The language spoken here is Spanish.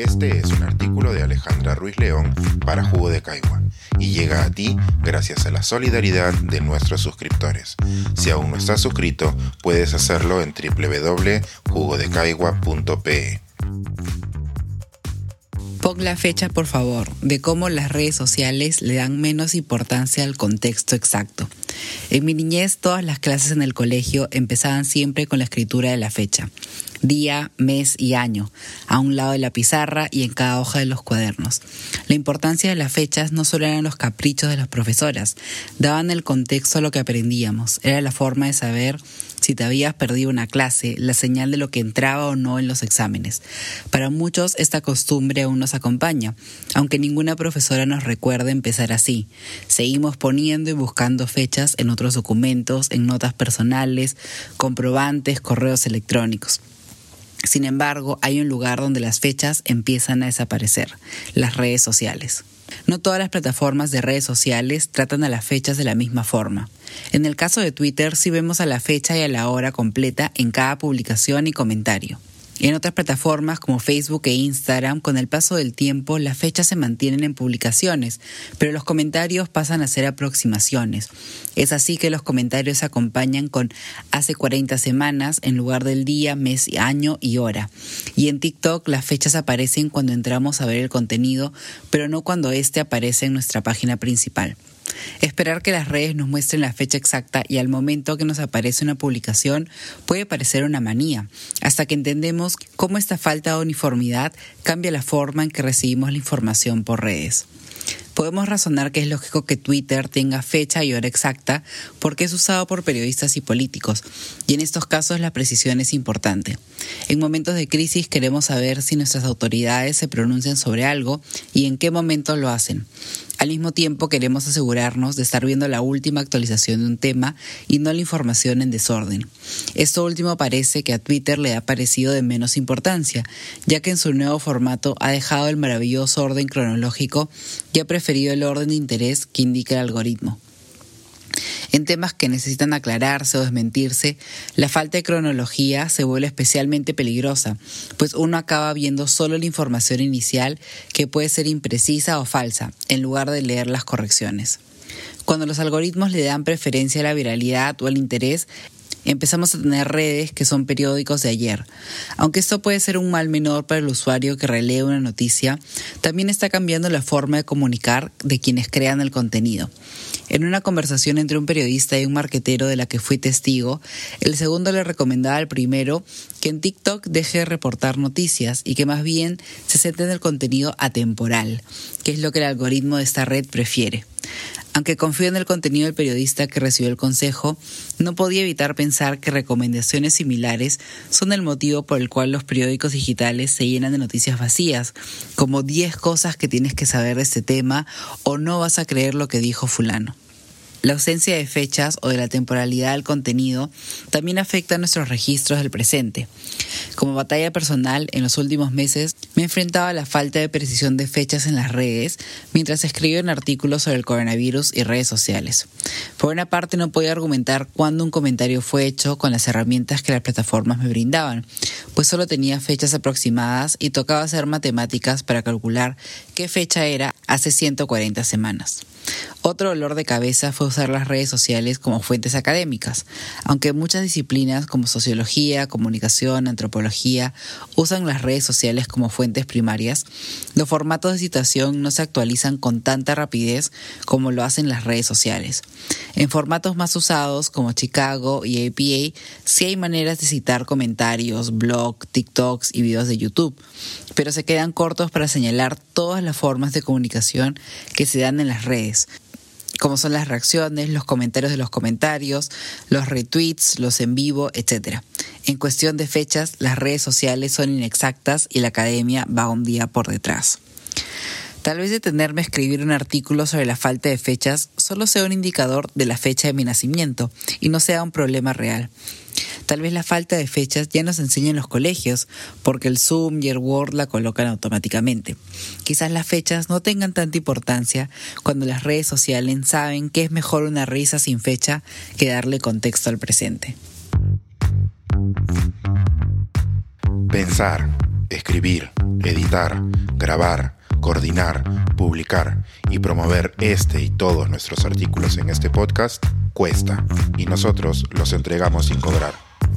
Este es un artículo de Alejandra Ruiz León para Jugo de Caigua y llega a ti gracias a la solidaridad de nuestros suscriptores. Si aún no estás suscrito, puedes hacerlo en www.jugodecaigua.pe. Pon la fecha, por favor, de cómo las redes sociales le dan menos importancia al contexto exacto. En mi niñez, todas las clases en el colegio empezaban siempre con la escritura de la fecha día, mes y año, a un lado de la pizarra y en cada hoja de los cuadernos. La importancia de las fechas no solo eran los caprichos de las profesoras, daban el contexto a lo que aprendíamos, era la forma de saber si te habías perdido una clase, la señal de lo que entraba o no en los exámenes. Para muchos esta costumbre aún nos acompaña, aunque ninguna profesora nos recuerde empezar así. Seguimos poniendo y buscando fechas en otros documentos, en notas personales, comprobantes, correos electrónicos. Sin embargo, hay un lugar donde las fechas empiezan a desaparecer, las redes sociales. No todas las plataformas de redes sociales tratan a las fechas de la misma forma. En el caso de Twitter sí vemos a la fecha y a la hora completa en cada publicación y comentario. En otras plataformas como Facebook e Instagram, con el paso del tiempo, las fechas se mantienen en publicaciones, pero los comentarios pasan a ser aproximaciones. Es así que los comentarios se acompañan con hace 40 semanas en lugar del día, mes, año y hora. Y en TikTok las fechas aparecen cuando entramos a ver el contenido, pero no cuando éste aparece en nuestra página principal. Esperar que las redes nos muestren la fecha exacta y al momento que nos aparece una publicación puede parecer una manía, hasta que entendemos cómo esta falta de uniformidad cambia la forma en que recibimos la información por redes. Podemos razonar que es lógico que Twitter tenga fecha y hora exacta porque es usado por periodistas y políticos, y en estos casos la precisión es importante. En momentos de crisis queremos saber si nuestras autoridades se pronuncian sobre algo y en qué momento lo hacen. Al mismo tiempo queremos asegurarnos de estar viendo la última actualización de un tema y no la información en desorden. Esto último parece que a Twitter le ha parecido de menos importancia, ya que en su nuevo formato ha dejado el maravilloso orden cronológico y ha preferido el orden de interés que indica el algoritmo. En temas que necesitan aclararse o desmentirse, la falta de cronología se vuelve especialmente peligrosa, pues uno acaba viendo solo la información inicial que puede ser imprecisa o falsa, en lugar de leer las correcciones. Cuando los algoritmos le dan preferencia a la viralidad o al interés, empezamos a tener redes que son periódicos de ayer. Aunque esto puede ser un mal menor para el usuario que relee una noticia, también está cambiando la forma de comunicar de quienes crean el contenido. En una conversación entre un periodista y un marquetero de la que fui testigo, el segundo le recomendaba al primero que en TikTok deje de reportar noticias y que más bien se centre en el contenido atemporal, que es lo que el algoritmo de esta red prefiere. Aunque confío en el contenido del periodista que recibió el consejo, no podía evitar pensar que recomendaciones similares son el motivo por el cual los periódicos digitales se llenan de noticias vacías, como 10 cosas que tienes que saber de este tema o no vas a creer lo que dijo fulano. La ausencia de fechas o de la temporalidad del contenido también afecta a nuestros registros del presente. Como batalla personal, en los últimos meses me enfrentaba a la falta de precisión de fechas en las redes mientras escribía un artículo sobre el coronavirus y redes sociales. Por una parte, no podía argumentar cuándo un comentario fue hecho con las herramientas que las plataformas me brindaban, pues solo tenía fechas aproximadas y tocaba hacer matemáticas para calcular qué fecha era hace 140 semanas. Otro dolor de cabeza fue usar las redes sociales como fuentes académicas. Aunque muchas disciplinas como sociología, comunicación, antropología usan las redes sociales como fuentes primarias, los formatos de citación no se actualizan con tanta rapidez como lo hacen las redes sociales. En formatos más usados como Chicago y APA, sí hay maneras de citar comentarios, blog, TikToks y videos de YouTube, pero se quedan cortos para señalar todas las formas de comunicación que se dan en las como son las reacciones, los comentarios de los comentarios, los retweets, los en vivo, etc. En cuestión de fechas, las redes sociales son inexactas y la academia va un día por detrás. Tal vez detenerme a escribir un artículo sobre la falta de fechas solo sea un indicador de la fecha de mi nacimiento y no sea un problema real. Tal vez la falta de fechas ya nos enseña en los colegios, porque el Zoom y el Word la colocan automáticamente. Quizás las fechas no tengan tanta importancia cuando las redes sociales saben que es mejor una risa sin fecha que darle contexto al presente. Pensar Escribir, editar, grabar, coordinar, publicar y promover este y todos nuestros artículos en este podcast cuesta y nosotros los entregamos sin cobrar.